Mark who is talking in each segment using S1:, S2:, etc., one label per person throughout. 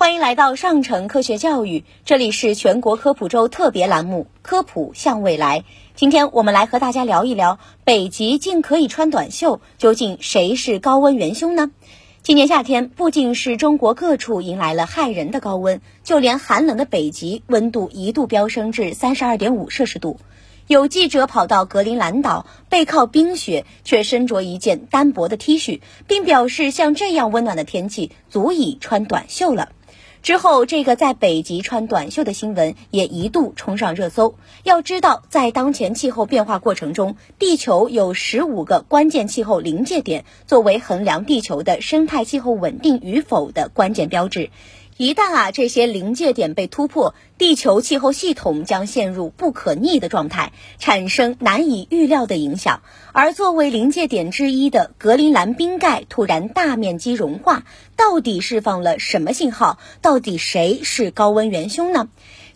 S1: 欢迎来到上城科学教育，这里是全国科普周特别栏目《科普向未来》。今天我们来和大家聊一聊，北极竟可以穿短袖，究竟谁是高温元凶呢？今年夏天不仅是中国各处迎来了骇人的高温，就连寒冷的北极温度一度飙升至三十二点五摄氏度。有记者跑到格陵兰岛，背靠冰雪，却身着一件单薄的 T 恤，并表示像这样温暖的天气足以穿短袖了。之后，这个在北极穿短袖的新闻也一度冲上热搜。要知道，在当前气候变化过程中，地球有十五个关键气候临界点，作为衡量地球的生态气候稳定与否的关键标志。一旦啊这些临界点被突破，地球气候系统将陷入不可逆的状态，产生难以预料的影响。而作为临界点之一的格陵兰冰盖突然大面积融化，到底释放了什么信号？到底谁是高温元凶呢？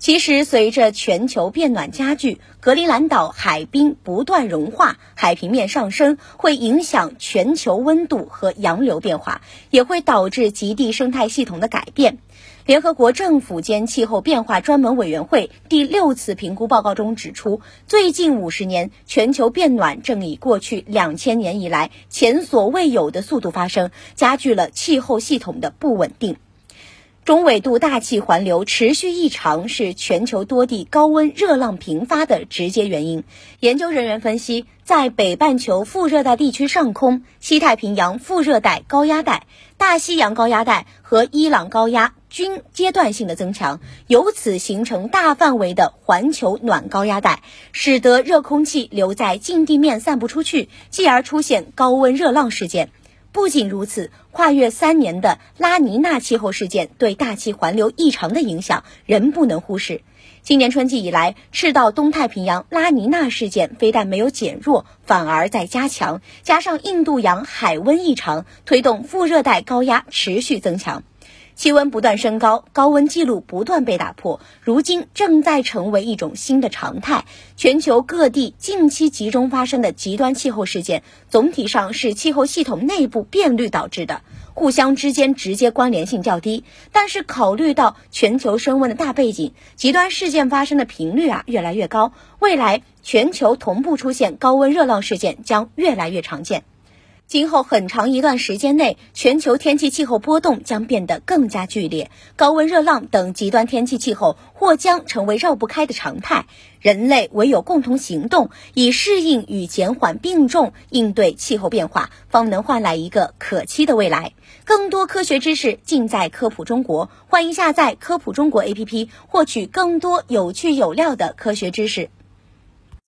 S1: 其实，随着全球变暖加剧，格陵兰岛海冰不断融化，海平面上升会影响全球温度和洋流变化，也会导致极地生态系统的改变。联合国政府间气候变化专门委员会第六次评估报告中指出，最近五十年，全球变暖正以过去两千年以来前所未有的速度发生，加剧了气候系统的不稳定。中纬度大气环流持续异常是全球多地高温热浪频发的直接原因。研究人员分析，在北半球副热带地区上空，西太平洋副热带高压带、大西洋高压带和伊朗高压。均阶段性的增强，由此形成大范围的环球暖高压带，使得热空气留在近地面散不出去，继而出现高温热浪事件。不仅如此，跨越三年的拉尼娜气候事件对大气环流异常的影响仍不能忽视。今年春季以来，赤道东太平洋拉尼娜事件非但没有减弱，反而在加强，加上印度洋海温异常，推动副热带高压持续增强。气温不断升高，高温记录不断被打破，如今正在成为一种新的常态。全球各地近期集中发生的极端气候事件，总体上是气候系统内部变率导致的，互相之间直接关联性较低。但是考虑到全球升温的大背景，极端事件发生的频率啊越来越高，未来全球同步出现高温热浪事件将越来越常见。今后很长一段时间内，全球天气气候波动将变得更加剧烈，高温热浪等极端天气气候或将成为绕不开的常态。人类唯有共同行动，以适应与减缓并重应对气候变化，方能换来一个可期的未来。更多科学知识尽在科普中国，欢迎下载科普中国 APP，获取更多有趣有料的科学知识。